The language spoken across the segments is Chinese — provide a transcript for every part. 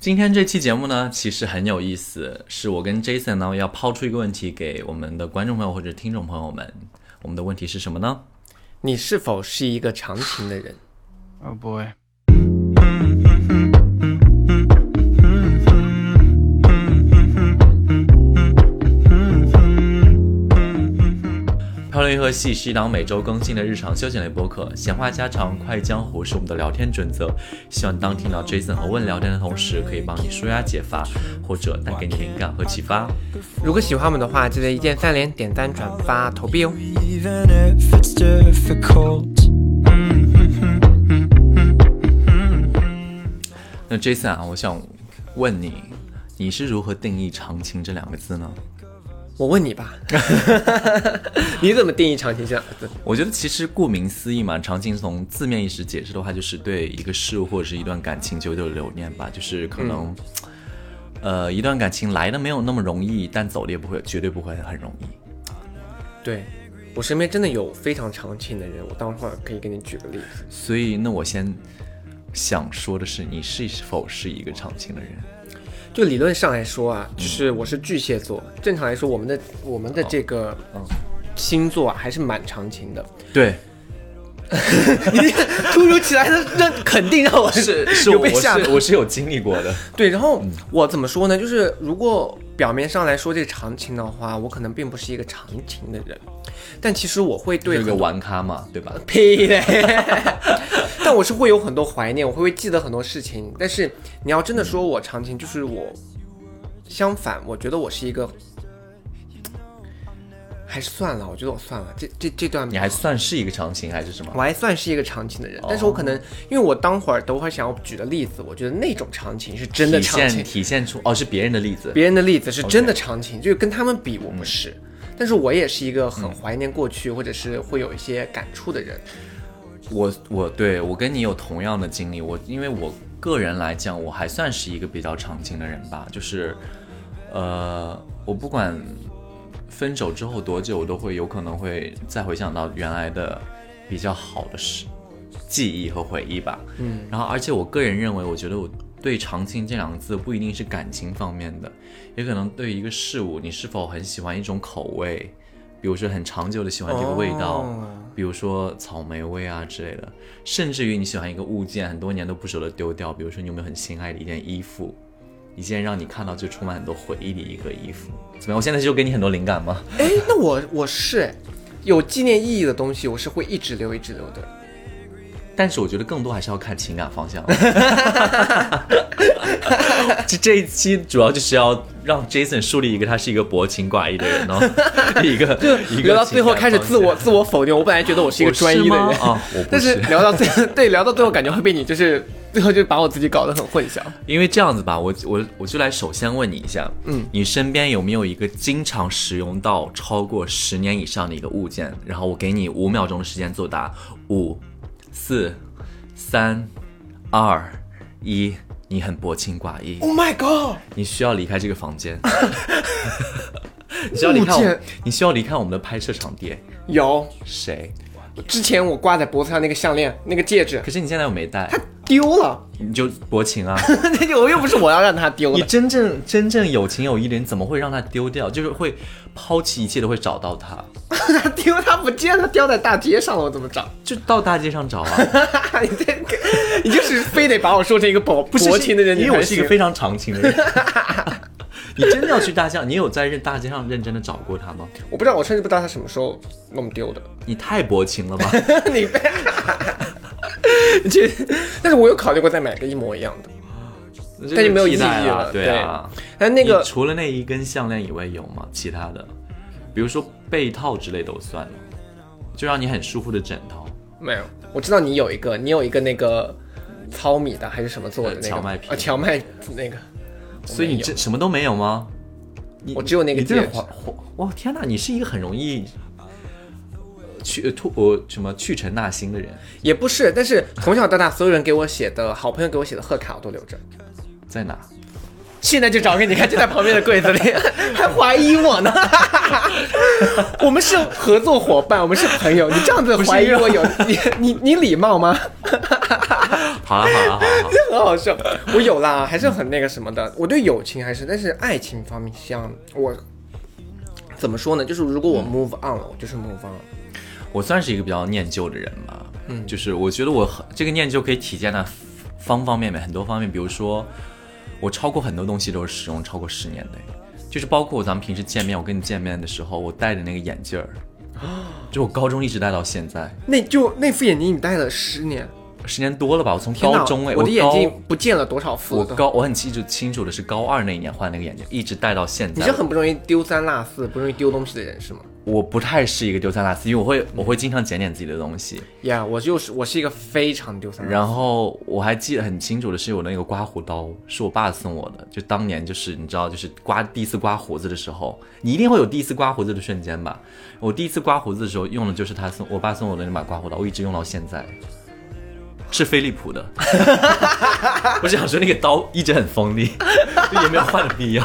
今天这期节目呢，其实很有意思，是我跟 Jason 呢要抛出一个问题给我们的观众朋友或者听众朋友们。我们的问题是什么呢？你是否是一个长情的人？Oh boy. 漂流银河系是一档每周更新的日常休闲类播客，闲话家常、快意江湖是我们的聊天准则。希望当听到 Jason 和问聊天的同时，可以帮你舒压解乏，或者带给你灵感和启发。如果喜欢我们的话，记得一键三连、点赞、转发、投币哦。那 Jason 啊，我想问你，你是如何定义长情这两个字呢？我问你吧，你怎么定义长情这两个字？我觉得其实顾名思义嘛，长情从字面意思解释的话，就是对一个事物或者是一段感情久久的留念吧，就是可能，呃，一段感情来的没有那么容易，但走的也不会，绝对不会很容易。对我身边真的有非常长情的人，我待会儿可以给你举个例子。所以，那我先想说的是，你是否是一个长情的人？就理论上来说啊，就是我是巨蟹座，正常来说，我们的我们的这个嗯星座啊，还是蛮长情的。对，你 突如其来的那肯定让我是是，有被吓我是有经历过的。对，然后我怎么说呢？就是如果表面上来说这个长情的话，我可能并不是一个长情的人，但其实我会对这个玩咖嘛，对吧？屁嘞！但我是会有很多怀念，我会会记得很多事情。但是你要真的说我长情，就是我相反，我觉得我是一个，还是算了，我觉得我算了。这这这段你还算是一个长情还是什么？我还算是一个长情的人，但是哦我可能因为我当会儿等会儿想要举的例子，我觉得那种长情是真的长情，体现出哦，是别人的例子。别人的例子是真的长情，就是跟他们比我不是。但是我也是一个很怀念过去，或者是会有一些感触的人。我我对我跟你有同样的经历，我因为我个人来讲，我还算是一个比较长情的人吧，就是，呃，我不管分手之后多久，我都会有可能会再回想到原来的比较好的事、记忆和回忆吧。嗯，然后而且我个人认为，我觉得我对长情这两个字不一定是感情方面的，也可能对一个事物，你是否很喜欢一种口味，比如说很长久的喜欢这个味道。哦比如说草莓味啊之类的，甚至于你喜欢一个物件，很多年都不舍得丢掉。比如说你有没有很心爱的一件衣服，一件让你看到就充满很多回忆的一个衣服？怎么样？我现在就给你很多灵感吗？哎，那我我是哎有纪念意义的东西，我是会一直留一直留的。但是我觉得更多还是要看情感方向。这这一期主要就是要让 Jason 树立一个他是一个薄情寡义的人哦，一个一个聊到最后开始自我情自我否定，我本来觉得我是一个专一的人吗啊但是是聊到最后，对聊到最后感觉会被你就是 最后就把我自己搞得很混淆。因为这样子吧，我我我就来首先问你一下，嗯，你身边有没有一个经常使用到超过十年以上的一个物件？然后我给你五秒钟的时间作答，五、四、三、二、一。你很薄情寡义，Oh my god！你需要离开这个房间。你需要离开我物件，你需要离开我们的拍摄场地。有谁？之前我挂在脖子上那个项链、那个戒指可是你现在又没戴，丢了，你就薄情啊！那就我又不是我要让他丢你。真正真正有情有义的人，怎么会让他丢掉？就是会抛弃一切，都会找到他，他丢他不见他，掉在大街上了，我怎么找？就到大街上找啊！你这个，你就是非得把我说成一个薄不薄情的人，因为我是一个非常长情的人。你真的要去大街上？你有在认大街上认真的找过他吗？我不知道，我甚至不知道他什么时候弄丢的。你太薄情了吧！你被，这，但是我有考虑过再买个一模一样的，但就没有意义了对啊，但那个你除了那一根项链以外有吗？其他的，比如说被套之类都算了，就让你很舒服的枕头。没有。我知道你有一个，你有一个那个糙米的还是什么做的那个呃荞麦皮啊，荞麦那个，所以你这什么都没有吗？我只有那个戒指哇天哪！你是一个很容易呃去呃吐呃什么去尘纳新的人，也不是，但是从小到大所有人给我写的好朋友给我写的贺卡我都留着。在哪？现在就找给你看，就在旁边的柜子里，还怀疑我呢。我们是合作伙伴，我们是朋友，你这样子怀疑我有你你你礼貌吗？好了好了好了好了，很好笑。我有啦，还是很那个什么的。我对友情还是，但是爱情方面，像我怎么说呢？就是如果我 move on 了，我就是 move on 了。我算是一个比较念旧的人吧，嗯，就是我觉得我很这个念旧可以体现在方方面面很多方面，比如说我超过很多东西都是使用超过十年的，就是包括咱们平时见面，我跟你见面的时候，我戴的那个眼镜儿，就我高中一直戴到现在，那就那副眼镜你戴了十年，十年多了吧？我从高中哎，我的眼高镜不见了多少副我。高我很记住清楚的是高二那一年换那个眼镜，一直戴到现在。你是很不容易丢三落四、不容易丢东西的人是吗？我不太是一个丢三落四，因为我会我会经常捡捡自己的东西。呀、我就是我是一个非常丢三落四。然后我还记得很清楚的是，我那个刮胡刀是我爸送我的，就当年就是你知道，就是刮第一次刮胡子的时候，你一定会有第一次刮胡子的瞬间吧？我第一次刮胡子的时候用的就是他送我爸送我的那把刮胡刀，我一直用到现在，是飞利浦的。我想说那个刀一直很锋利，也没有换的必要。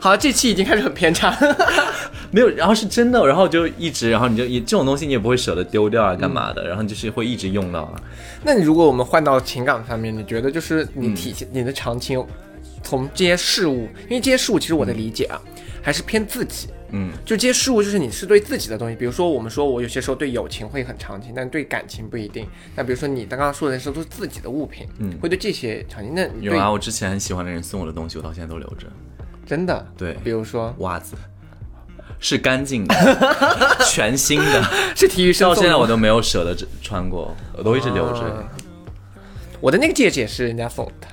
好，这期已经开始很偏差。没有，然后是真的，然后就一直，然后你就也这种东西你也不会舍得丢掉啊，干嘛的？然后就是会一直用到啊。那你如果我们换到情感方面，你觉得就是嗯你体现、你的长情，从这些事物，因为这些事物其实我的理解啊，还是偏自己。嗯，就这些事物，就是你是对自己的东西。比如说，我们说我有些时候对友情会很长情，但对感情不一定。那比如说你刚刚说的时候都是自己的物品，嗯会对这些长情。那有啊，我之前很喜欢的人送我的东西，我到现在都留着。真的对比如说袜子是干净的，全新的，是体育生到现在我都没有舍得穿过，我都一直留着。啊我的那个戒指也是人家送的，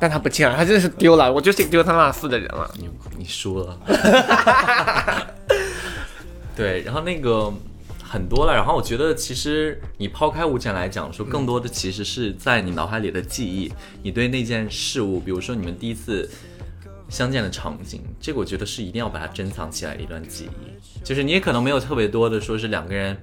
但他不见了，他真的是丢了。我就是丢三落四的人了。你你输了。对，然后那个很多了，然后我觉得其实你抛开物件来讲，说更多的其实是在你脑海里的记忆，你对那件事物，比如说你们第一次相见的场景，这个我觉得是一定要把它珍藏起来的一段记忆。就是你也可能没有特别多的说是两个人。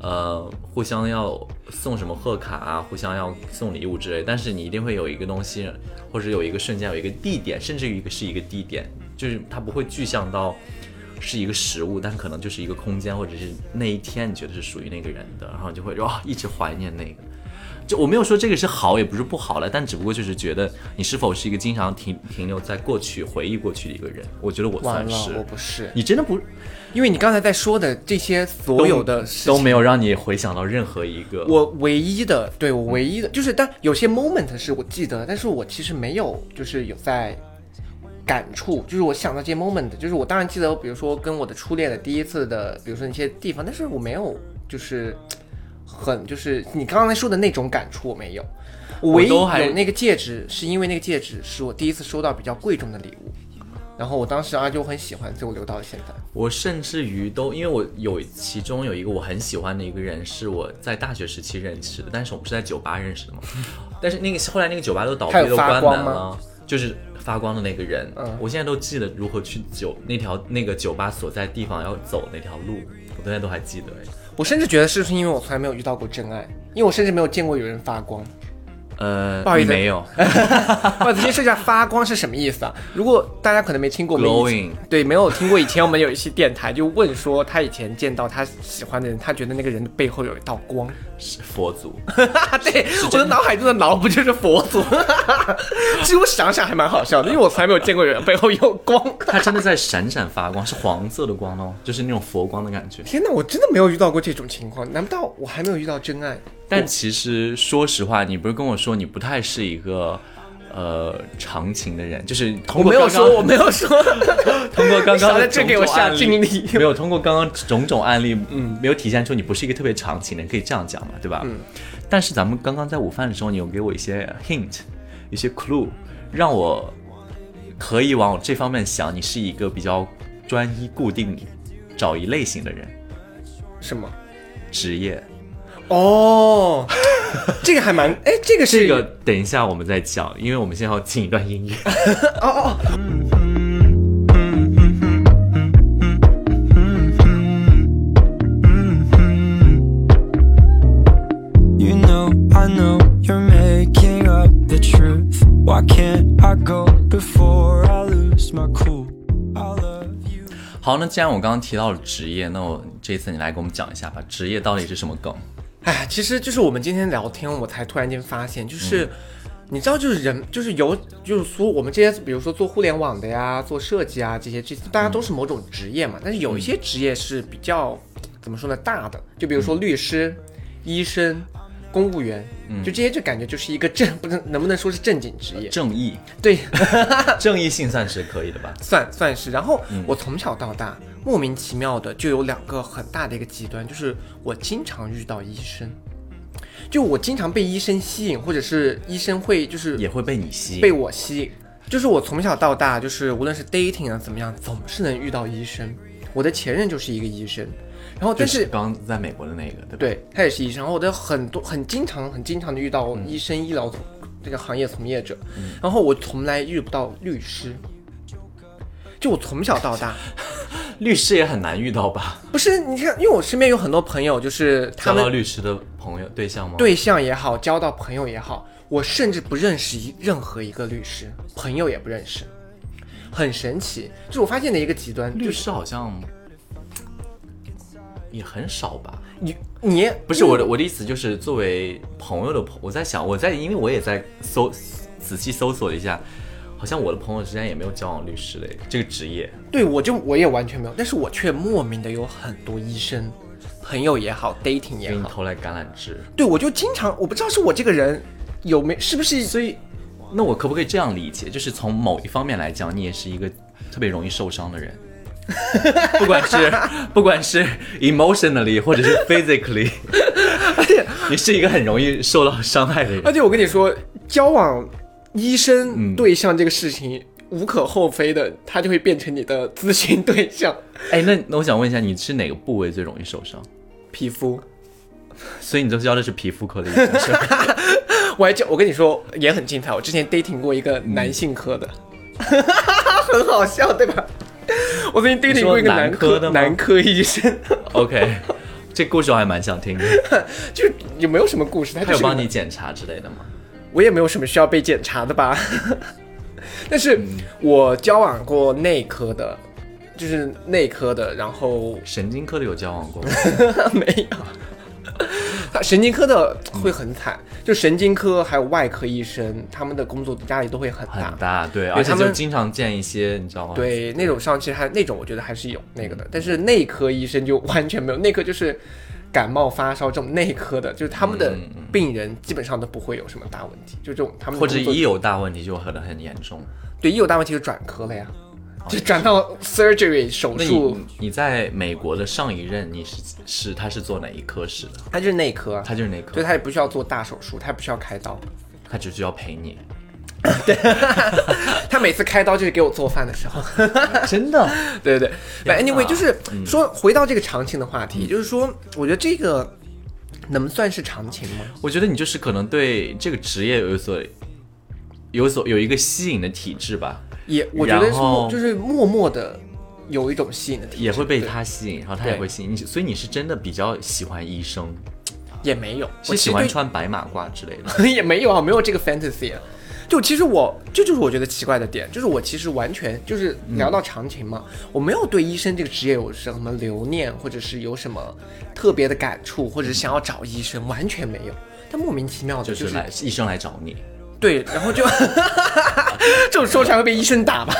呃，互相要送什么贺卡啊，互相要送礼物之类，但是你一定会有一个东西，或者有一个瞬间，有一个地点，甚至于一个是一个地点，就是它不会具象到是一个实物，但可能就是一个空间，或者是那一天你觉得是属于那个人的，然后就会哇一直怀念那个。就我没有说这个是好，也不是不好了，但只不过就是觉得你是否是一个经常停停留在过去、回忆过去的一个人。我觉得我算是，，我不是，你真的不因为你刚才在说的这些所有的事情都没有让你回想到任何一个。我唯一的，对我唯一的，就是，但有些 moment 是我记得，但是我其实没有，就是有在感触，就是我想到这些 moment，就是我当然记得，比如说跟我的初恋的第一次的，比如说那些地方，但是我没有，就是很，就是你刚才说的那种感触，我没有。我唯一都还有那个戒指，是因为那个戒指是我第一次收到比较贵重的礼物，然后我当时啊就很喜欢，所以我留到了现在。我甚至于都，因为我有其中有一个我很喜欢的一个人，是我在大学时期认识的，但是我们是在酒吧认识的嘛。但是那个后来那个酒吧都倒闭都关门了，就是发光的那个人，嗯我现在都记得如何去酒那条那个酒吧所在地方要走那条路，我现在都还记得哎。我甚至觉得是不是因为我从来没有遇到过真爱，因为我甚至没有见过有人发光。呃，不好意思没有我直接说一下发光是什么意思啊？如果大家可能没听过 glowing，对，没有听过以前我们有一期电台就问说他以前见到他喜欢的人，他觉得那个人的背后有一道光。是佛祖，对，我的脑海中的脑不就是佛祖？其实我想想还蛮好笑的，因为我从来没有见过有人背后有光。他真的在闪闪发光，是黄色的光哦，就是那种佛光的感觉。天哪，我真的没有遇到过这种情况，难道我还没有遇到真爱？但其实说实话，你不是跟我说你不太是一个呃长情的人，就是通我没有说，我没有说。通过刚刚在的这给我下种种案例精力没有通过刚刚种种案例，嗯，没有体现出你不是一个特别长情的人，可以这样讲嘛，对吧？嗯。但是咱们刚刚在午饭的时候，你有给我一些 hint，一些 clue，让我可以往这方面想，你是一个比较专一、固定找一类型的人，什么？职业。哦，这个还蛮哎，这个是这个，等一下我们再讲，因为我们现在要进一段音乐。哦 哦。好，那既然我刚刚提到了职业，那我这次你来给我们讲一下吧，职业到底是什么梗？哎，其实就是我们今天聊天，我才突然间发现，就是、嗯。你知道，就是人，就是有，就是说我们这些，比如说做互联网的呀，做设计啊这些，这大家都是某种职业嘛。但是有一些职业是比较怎么说呢，大的，就比如说律师、医生、公务员，就这些，就感觉就是一个正，不能能不能说是正经职业？正义，对，正义性算是可以的吧？算算是。然后我从小到大莫名其妙的就有两个很大的一个极端，就是我经常遇到医生，就我经常被医生吸引，或者是医生会就是也会被你吸引。被我吸引。就是我从小到大，就是无论是 dating 啊怎么样，总是能遇到医生。我的前任就是一个医生，然后但是是刚在美国的那个，对吧？对他也是医生，然后我的很多很经常很经常的遇到嗯医生、医疗从这个行业从业者，然后我从来遇不到律师。就我从小到大，律师也很难遇到吧？不是你看，因为我身边有很多朋友，就是他交到们律师的朋友对象吗？，对象也好，交到朋友也好，我甚至不认识一任何一个律师，朋友也不认识，很神奇。就是我发现的一个极端，律师好像也很少吧？你你不是我的我的意思就是作为朋友的朋，我在想我在因为我也在搜仔细搜索了一下，好像我的朋友之间也没有交往律师的这个职业。对我就我也完全没有，但是我却莫名的有很多医生朋友也好，dating 也好，给你投来橄榄枝，对我就经常我不知道是我这个人有没是不是所以那我可不可以这样理解？就是从某一方面来讲，你也是一个特别容易受伤的人，不管是不管是 emotionally 或者是 physically，而且你是一个很容易受到伤害的人。而且我跟你说，交往医嗯生对象这个事情。无可厚非的，他就会变成你的咨询对象。哎，那那我想问一下，你是哪个部位最容易受伤？皮肤，所以你都教的是皮肤科的医生是吧？我还教我跟你说也很精彩。我之前 dating 过一个男性科的，很好笑，对吧？我最近 dating 过一个男科的男科医生，OK，这故事我还蛮想听的。就是有没有什么故事？他他有帮你检查之类的吗？我也没有什么需要被检查的吧。但是我交往过内科的，就是内科的，然后神经科的有交往过吗？没有。他 神经科的会很惨，就神经科还有外科医生，他们的工作压力都会很大。很大，对，而且他们就经常见一些，你知道吗？，对，那种上其实还那种，我觉得还是有那个的，但是内科医生就完全没有，内科就是感冒发烧这种内科的，就是他们的嗯病人基本上都不会有什么大问题，就这种他们或者一有大问题就可能很严重。对一有大问题就转科了呀，就转到 surgery 手那术你，你在美国的上一任你是是他是做哪一科室的？他就是内科，他就是内科，对他也不需要做大手术，他也不需要开刀，他只需要陪你。对 他每次开刀就是给我做饭的时候。真的？对对对，But anyway，就是说回到这个长情的话题，就是说，我觉得这个能算是长情吗？我觉得你就是可能对这个职业有所有所有一个吸引的体质吧，也我觉得是默就是默默的有一种吸引的也会被他吸引，然后他也会吸引你，所以你是真的比较喜欢医生，也没有，是喜欢穿白马褂之类的。也没有啊，没有这个 fantasy 啊。就其实我这就是我觉得奇怪的点，就是我其实完全就是聊到长情嘛，我没有对医生这个职业有什么留念，或者是有什么特别的感触，或者是想要找医生，完全没有。但莫名其妙的就就是来医生来找你，对，然后就 这种说出来会被医生打吧？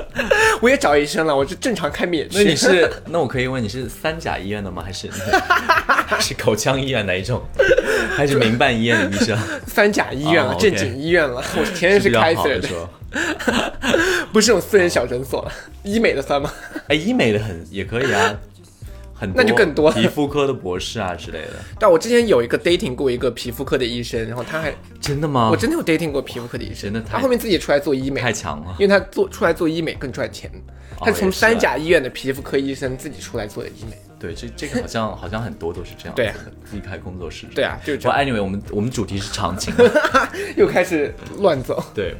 我也找医生了，我就正常开免那你。是那我可以问你是三甲医院的吗？还是 是口腔医院哪一种？还是民办医院的医生？三甲医院了，正经医院了。我前任是开的好的是，不是那种私人小诊所了。医美的算吗？哎，医美的很也可以啊，很多那就更多皮肤科的博士啊之类的。但我之前有一个 dating 过一个皮肤科的医生，然后他还真的吗？我真的有 dating 过皮肤科的医生，真的他后面自己出来做医美，太强了。因为他做出来做医美更赚钱。他从三甲医院的皮肤科医生自己出来做的医美。对，这这个好像 好像很多都是这样子对的，自己开工作室。对啊，就是这样，anyway，我们我们主题是长情。又开始乱走。对，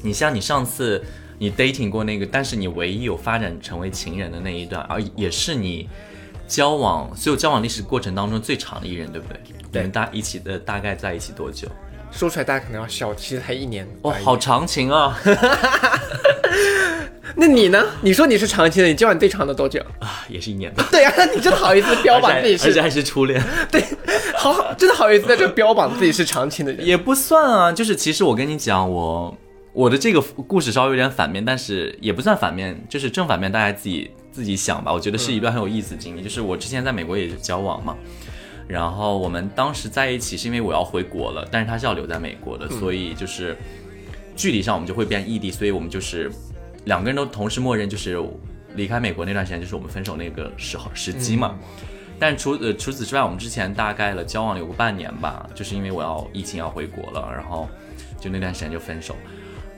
你像你上次你 dating 过那个，但是你唯一有发展成为情人的那一段，而也是你交往所有交往历史过程当中最长的一人，对不对？你们大一起的大概在一起多久？说出来大家可能要笑，其实才一年。哦，好长情啊！那你呢？你说你是长情的，你交往最长的多久？啊，也是一年吧，对呀、你真的好意思标榜自己是 而且还是初恋，对，好好，真的好意思在这标榜自己是长情的人。也不算啊。就是其实我跟你讲，我我的这个故事稍微有点反面，但是也不算反面，就是正反面，大家自己自己想吧。我觉得是一段很有意思的经历。就是我之前在美国也是交往嘛，然后我们当时在一起是因为我要回国了，但是他是要留在美国的，所以就是距离上我们就会变异地，所以我们就是两个人都同时默认就是离开美国那段时间就是我们分手那个时候时机嘛。但除呃除此之外，我们之前大概了交往了有个半年吧，就是因为我要疫情要回国了，然后就那段时间就分手。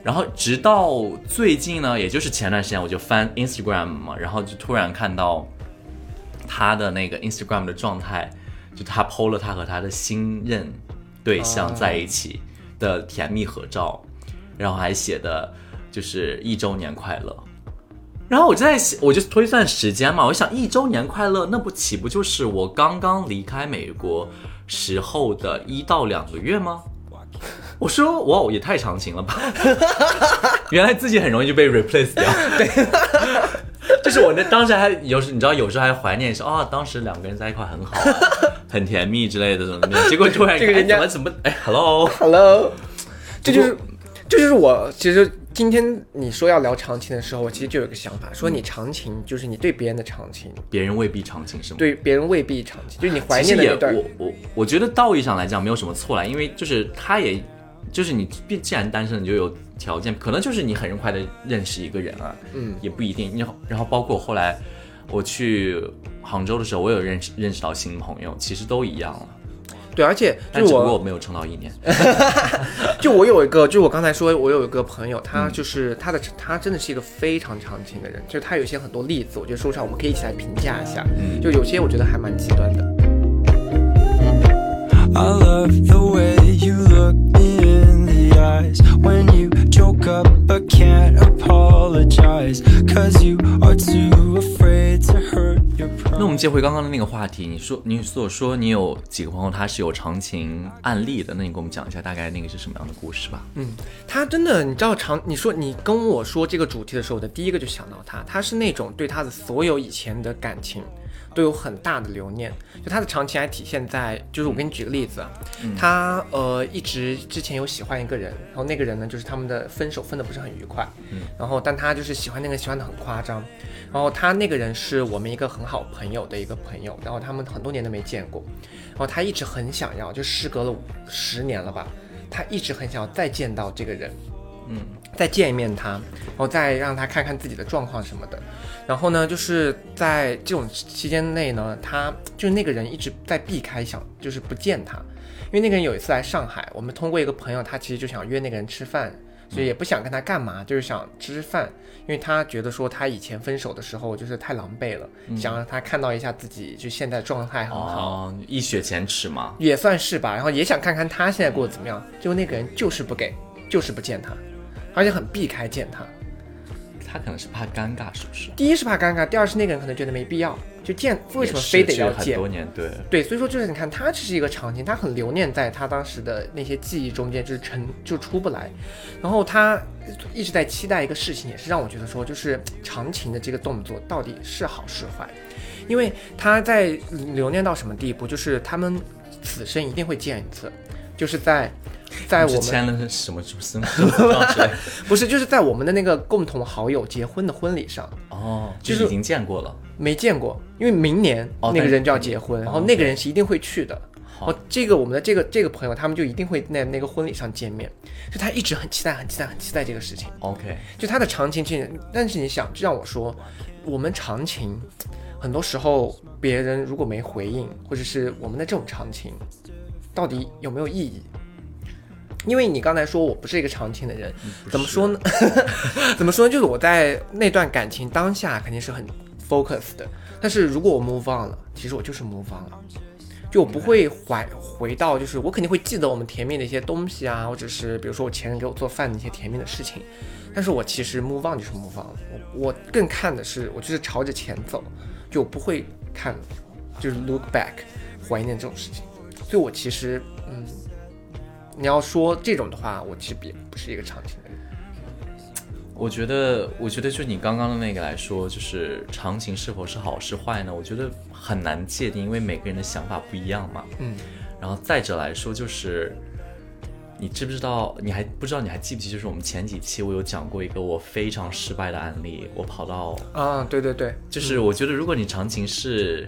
然后直到最近呢，也就是前段时间，我就翻 Instagram 嘛，然后就突然看到他的那个 Instagram 的状态，就他 PO 了他和他的新任对象在一起的甜蜜合照，然后还写的就是一周年快乐。然后我就在写，我就推算时间嘛，我想一周年快乐，那不岂不就是我刚刚离开美国时候的一到两个月吗？我说哇，也太长情了吧！原来自己很容易就被 replace 掉。对，就是我那当时还有时，你知道，有时候还怀念说啊，当时两个人在一块很好、啊，很甜蜜之类的，怎么怎么样。结果突然哎这个人家怎么怎么哎，hello，Hello，这就是这就是我其实今天你说要聊长情的时候，我其实就有个想法，说你长情就是你对别人的长情，别人未必长情是吗？对别人未必长情，就是你怀念的那段。我我我觉得道义上来讲没有什么错啦，因为就是他也，就是你既既然单身，你就有条件，可能就是你很快的认识一个人啊，嗯，也不一定。然后然后包括后来我去杭州的时候，我有认识认识到新朋友，其实都一样了，对，而且但就是我只不过我没有撑到一年。就我有一个，就我刚才说，我有一个朋友，他嗯就是他的他真的是一个非常长情的人，就他有些很多例子，我觉得说出来我们可以一起来评价一下，嗯就有些我觉得还蛮极端的。I love the way you look eyes when you joke up but can't apologize. Cause you are too afraid to hurt your 那我 pride. 们接回刚刚的那个话题，你说你所说你有几个朋友他是有长情案例的，那你给我们讲一下大概那个是什么样的故事吧？嗯，他真的，你知道长，你说你跟我说这个主题的时候，我的第一个就想到他，他是那种对他的所有以前的感情都有很大的留念，就他的长情还体现在，就是我给你举个例子啊，他呃一直之前有喜欢一个人，然后那个人呢就是他们的分手分的不是很愉快，然后但他就是喜欢那个喜欢的很夸张，然后他那个人是我们一个很好朋友的一个朋友，然后他们很多年都没见过，然后他一直很想要，就时隔了十年了吧，他一直很想要再见到这个人，嗯，再见一面他，然后再让他看看自己的状况什么的。然后呢，就是在这种期间内呢，他就是那个人一直在避开想，就是不见他，因为那个人有一次来上海，我们通过一个朋友，他其实就想约那个人吃饭，所以也不想跟他干嘛，就是想吃吃饭，因为他觉得说他以前分手的时候就是太狼狈了，想让他看到一下自己就现在状态很好。哦，一雪前耻嘛。也算是吧，然后也想看看他现在过得怎么样。结果那个人就是不给，就是不见他，而且很避开见他。他可能是怕尴尬，是不是？第一是怕尴尬，第二是那个人可能觉得没必要，就见为什么非得要见很多？年，对，对，所以说就是你看，他这是一个场景，他很留念在他当时的那些记忆中间，就是沉就出不来。然后他一直在期待一个事情，也是让我觉得说，就是长情的这个动作到底是好是坏，因为他在留念到什么地步，就是他们此生一定会见一次，就是在在我们签了什么什么生生死状之类的 不是就是在我们的那个共同好友结婚的婚礼上，哦，就就是是已经见过了。没见过，因为明年那个人就要结婚，然后那个人是一定会去的。哦，这个我们的这个这个朋友，他们就一定会在那个婚礼上见面，就他一直很期待、很期待、很期待这个事情。OK，就他的长情，其实，但是你想，就让我说，我们长情，很多时候别人如果没回应，或者是我们的这种长情，到底有没有意义？因为你刚才说我不是一个长情的人，怎么说呢？怎么说呢？就是我在那段感情当下肯定是很 focus 的，但是如果我 move on 了，其实我就是 move on 了。就我不会怀回到，就是我肯定会记得我们甜蜜的一些东西啊，或者是比如说我前任给我做饭的一些甜蜜的事情，但是我其实 move on 就是 move on 了，我我更看的是我就是朝着前走，就不会看就是 look back 怀念这种事情，所以我其实嗯，你要说这种的话，我其实也不是一个长情的人。我觉得，我觉得就你刚刚的那个来说，就是长情是否是好是坏呢？我觉得很难界定，因为每个人的想法不一样嘛。嗯，然后再者来说，就是你知不知道？你还不知道？你还记不记？就是我们前几期我有讲过一个我非常失败的案例，我跑到啊，对对对，就是我觉得，如果你长情是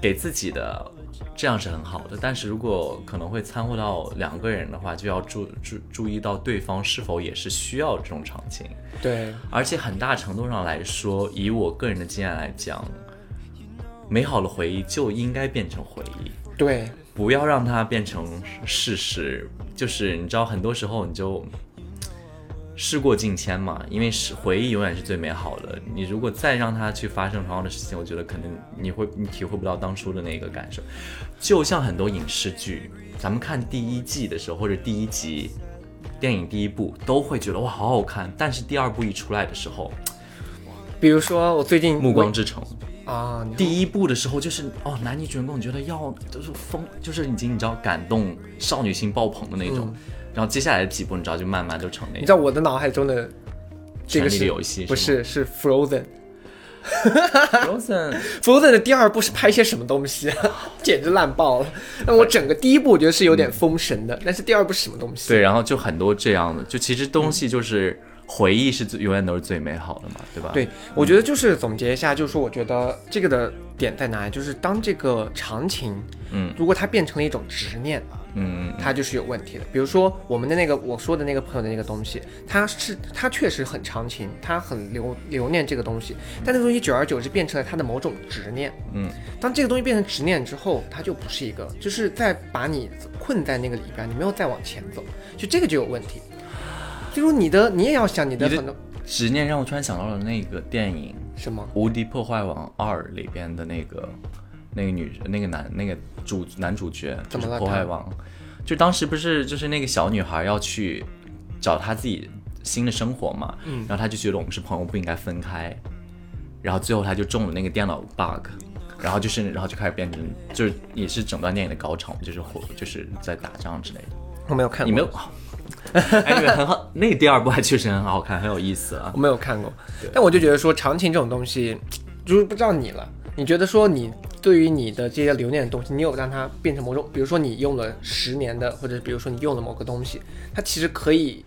给自己的，这样是很好的。但是如果可能会掺和到两个人的话，就要注注注意到对方是否也是需要这种场景。对，而且很大程度上来说，以我个人的经验来讲，美好的回忆就应该变成回忆，对，不要让它变成事实。就是你知道，很多时候你就事过境迁嘛，因为是回忆永远是最美好的。你如果再让它去发生同样的事情，我觉得可能你会你体会不到当初的那个感受。就像很多影视剧，咱们看第一季的时候或者第一集电影第一部，都会觉得哇好好看，但是第二部一出来的时候，比如说我最近《暮光之城》啊，第一部的时候就是哦，男女主人公你觉得要就是疯，就是已经你知道感动少女心爆棚的那种，然后接下来的几部你知道就慢慢就成那种你知道我的脑海中的这个是的游戏不是是是 Frozen。Frozen Frozen 的第二部是拍些什么东西啊？简直烂爆了！那我整个第一部我觉得是有点封神的，但是第二部是什么东西？对，然后就很多这样的，就其实东西就是回忆是最永远都是最美好的嘛，对吧？对，我觉得就是总结一下，就是说，我觉得这个的点在哪里？就是当这个长情，嗯如果它变成了一种执念，嗯，它就是有问题的。比如说我们的那个我说的那个朋友的那个东西，他是他确实很长情，他很留留念这个东西，但那个东西久而久之变成了他的某种执念。嗯，当这个东西变成执念之后，它就不是一个，就是在把你困在那个里边，你没有再往前走，就这个就有问题。就如你的，你也要想你的你的很多执念让我突然想到了那个电影什么《无敌破坏王二》里边的那个那个女那个男那个主男主角，就是怎么了破坏王，就当时不是就是那个小女孩要去找她自己新的生活嘛，嗯然后她就觉得我们是朋友不应该分开，然后最后她就中了那个电脑 bug。然后就是，然后就开始变成，就是也是整段电影的高潮，就是火，就是在打仗之类的。我没有看过，你没有？哎，很好，那个第二部还确实很好看，很有意思啊我。没有看过，但我就觉得说长情这种东西，就是不知道你了。你觉得说你对于你的这些留念的东西，你有让它变成某种，比如说你用了十年的，或者比如说你用了某个东西，它其实可以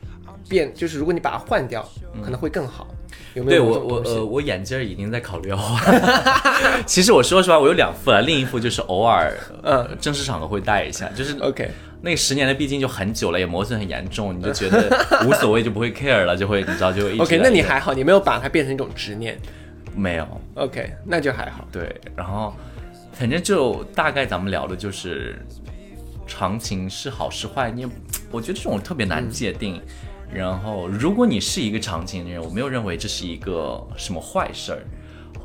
变，就是如果你把它换掉，可能会更好。有没有对我？我呃我眼镜儿已经在考虑要换。其实我说实话，我有两副了，另一副就是偶尔呃正式场合会戴一下，就是嗯 OK，那十年的毕竟就很久了，也磨损很严重，你就 觉得无所谓，就不会 care 了，就会你知道就 OK，那你还好，你没有把它变成一种执念。没有 OK，那就还好。对，然后反正就大概咱们聊的就是长情是好是坏，你也我觉得这种特别难界定。然后，如果你是一个长情的人，我没有认为这是一个什么坏事儿。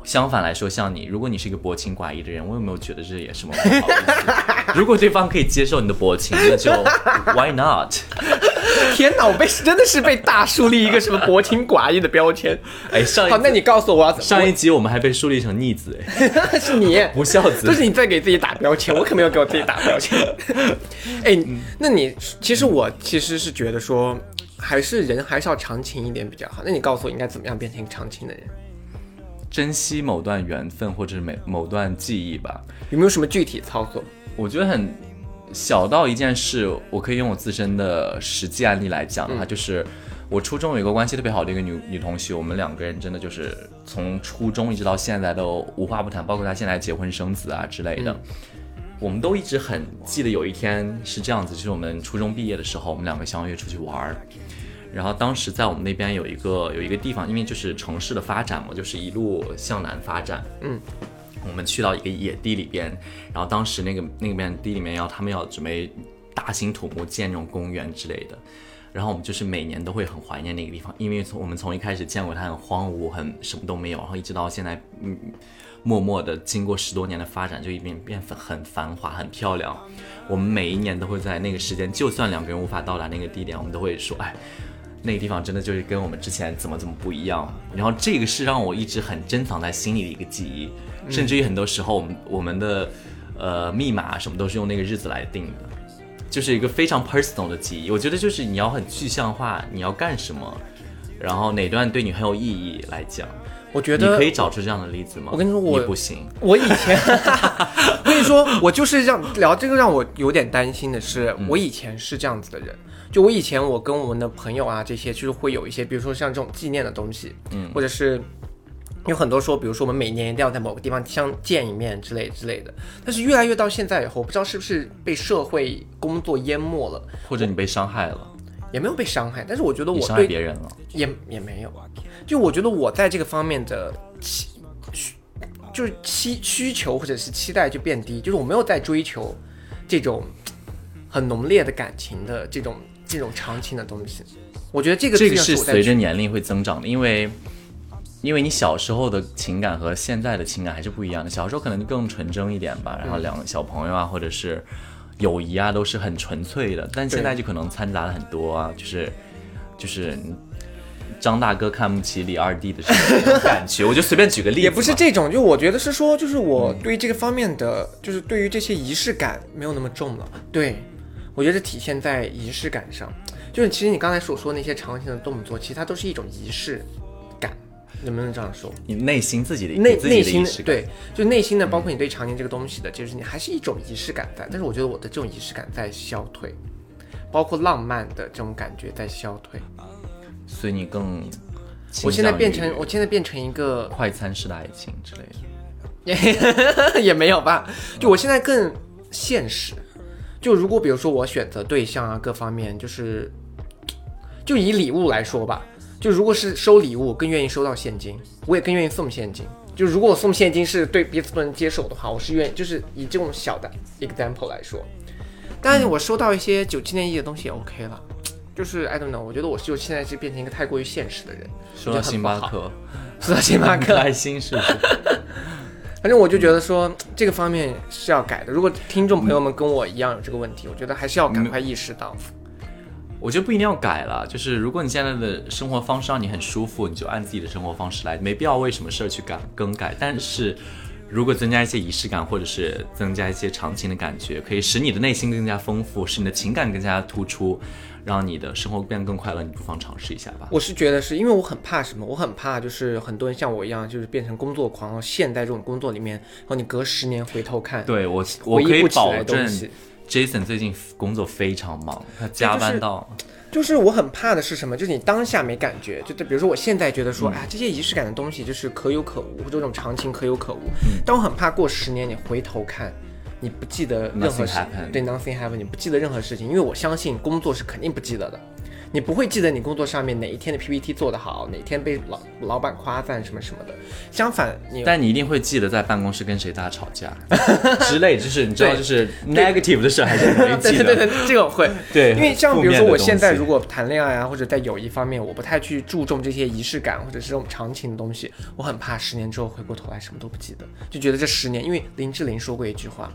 相反来说，像你，如果你是一个薄情寡义的人，我有没有觉得这也什么不好意思？如果对方可以接受你的薄情，那就 why not？天哪，我被真的是被大树立一个什么薄情寡义的标签。哎，上一好，那你告诉我我要怎么？上一集我们还被树立成逆子，哎，是你不孝子这是你在给自己打标签，我可没有给我自己打标签。哎，那你其实我其实是觉得说，还是人还是要长情一点比较好。那你告诉我应该怎么样变成一个长情的人？珍惜某段缘分或者是某某段记忆吧。有没有什么具体操作？我觉得很小到一件事，我可以用我自身的实际案例来讲的话，就是我初中有一个关系特别好的一个女女同学，我们两个人真的就是从初中一直到现在都无话不谈，包括她现在结婚生子啊之类的。我们都一直很记得有一天是这样子，就是我们初中毕业的时候，我们两个相约出去玩儿。然后当时在我们那边有一个有一个地方，因为就是城市的发展嘛，就是一路向南发展。嗯，我们去到一个野地里边，然后当时那个那边地里面要他们要准备大兴土木建那种公园之类的。然后我们就是每年都会很怀念那个地方，因为从我们从一开始见过它很荒芜，很什么都没有，然后一直到现在，嗯，默默的经过十多年的发展，就一变变很繁华，很漂亮。我们每一年都会在那个时间，就算两个人无法到达那个地点，我们都会说，哎，那个地方真的就是跟我们之前怎么怎么不一样。然后这个是让我一直很珍藏在心里的一个记忆，甚至于很多时候我们我们的呃密码什么都是用那个日子来定的。就是一个非常 personal 的记忆。我觉得就是你要很具象化，你要干什么，然后哪段对你很有意义来讲，我觉得你可以找出这样的例子吗？我跟你说我不行，我以前，我跟你说，我就是这样聊这个，让我有点担心的是，我以前是这样子的人。就我以前，我跟我们的朋友啊，这些就是会有一些，比如说像这种纪念的东西，嗯，或者是有很多说，比如说我们每年一定要在某个地方相见一面之类之类的。但是越来越到现在以后，我不知道是不是被社会工作淹没了，或者你被伤害了，也没有被伤害，但是我觉得你伤害我对别人了。也也没有，就我觉得我在这个方面的期需就是期需求或者是期待就变低，就是我没有在追求这种很浓烈的感情的这种这种长情的东西。我觉得这个这个是随着年龄会增长的，因为因为你小时候的情感和现在的情感还是不一样的。小时候可能更纯真一点吧，然后两个小朋友啊，或者是友谊啊，都是很纯粹的。但现在就可能掺杂了很多啊，就是就是张大哥看不起李二弟的这种感觉。我就随便举个例子，也不是这种，就我觉得是说，就是我嗯对于这个方面的，就是对于这些仪式感没有那么重了。对，我觉得体现在仪式感上，就是其实你刚才所说那些常情的动作，其实它都是一种仪式感，能不能这样说？你内心自己的内内心。对，就内心的，包括你对常年这个东西的，就是你还是一种仪式感在。但是我觉得我的这种仪式感在消退，包括浪漫的这种感觉在消退。所以你更我现在变成，我现在变成一个快餐式的爱情之类的。也没有吧，就我现在更现实。就如果比如说我选择对象啊，各方面就是，就以礼物来说吧，就如果是收礼物，更愿意收到现金，我也更愿意送现金。就如果我送现金是对彼此不能接受的话，我是愿意，就是以这种小的 example 来说。但是，我收到一些九七年一的东西也 OK 了。就是 I don't know，我觉得我就现在是变成一个太过于现实的人。说到星巴克，说到星巴克，开心是不是？反正我就觉得说这个方面是要改的。如果听众朋友们跟我一样有这个问题，我觉得还是要赶快意识到。我觉得不一定要改了，就是如果你现在的生活方式让你很舒服，你就按自己的生活方式来，没必要为什么事儿去改更改。但是如果增加一些仪式感，或者是增加一些长情的感觉，可以使你的内心更加丰富，使你的情感更加突出，让你的生活变得更快乐，你不妨尝试一下吧。我是觉得是因为我很怕什么？我很怕就是很多人像我一样，就是变成工作狂，然后陷在这种工作里面，然后你隔十年回头看，对我，我回可以保证西。Jason 最近工作非常忙，他加班到就是我很怕的是什么？就是你当下没感觉，就比如说我现在觉得说，哎、这些仪式感的东西就是可有可无，或者这种长情可有可无。但我很怕过十年你回头看，你不记得任何事对 nothing happen，你不记得任何事情，因为我相信工作是肯定不记得的。你不会记得你工作上面哪一天的 PPT 做得好，哪天被老老板夸赞什么什么的。相反，你但你一定会记得在办公室跟谁大吵架 之类，就是你知道，就是 negative 的事还是很容易对记得。对对对，这个会。对因为像比如说我现在如果果谈恋爱啊，或者在友谊方面，我不太去注重这些仪式感或者是这种长情的东西，我很怕十年之后回过头来什么都不记得，就觉得这十年，因为林志玲说过一句话，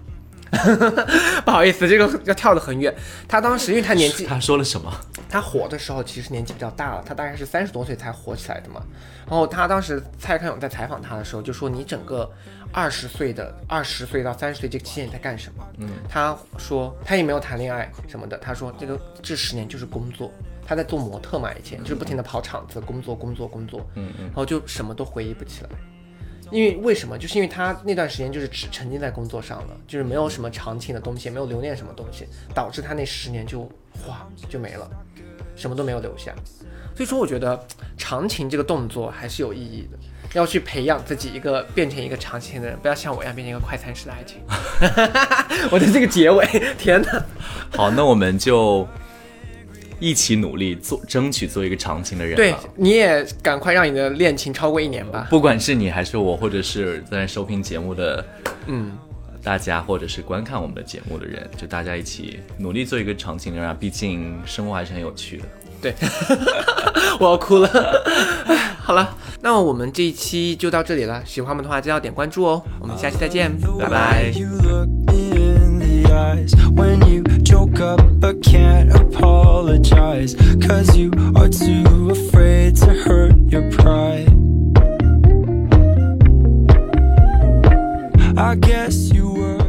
不好意思，这个要跳得很远。他当时因为他年纪，他说了什么？他火的时候其实年纪比较大了，他大概是三十多岁才火起来的嘛。然后他当时蔡康永在采访他的时候就说：“你整个二十岁的二十岁到三十岁这个期间你在干什么？”嗯，他说他也没有谈恋爱什么的，他说这个这十年就是工作。他在做模特嘛，以前就是不停的跑场子，工作工作工作，嗯嗯，然后就什么都回忆不起来。因为为什么？就是因为他那段时间就是只沉浸在工作上了，就是没有什么长情的东西，也没有留恋什么东西，导致他那十年就哗就没了，什么都没有留下。所以说，我觉得长情这个动作还是有意义的，要去培养自己一个变成一个长情的人，不要像我一样变成一个快餐式的爱情。我的这个结尾，天哪！好，那我们就一起努力做，争取做一个长情的人对吧。，你也赶快让你的恋情超过一年吧。不管是你还是我，或者是在收听节目的嗯，大家，或者是观看我们的节目的人，就大家一起努力做一个长情的人啊！毕竟生活还是很有趣的。对，我要哭了。好了，那我们这一期就到这里了。喜欢我们的话，记得点关注哦。我们下期再见，拜拜。When you choke up but can't apologize. Cause you are too afraid to hurt your pride. I guess you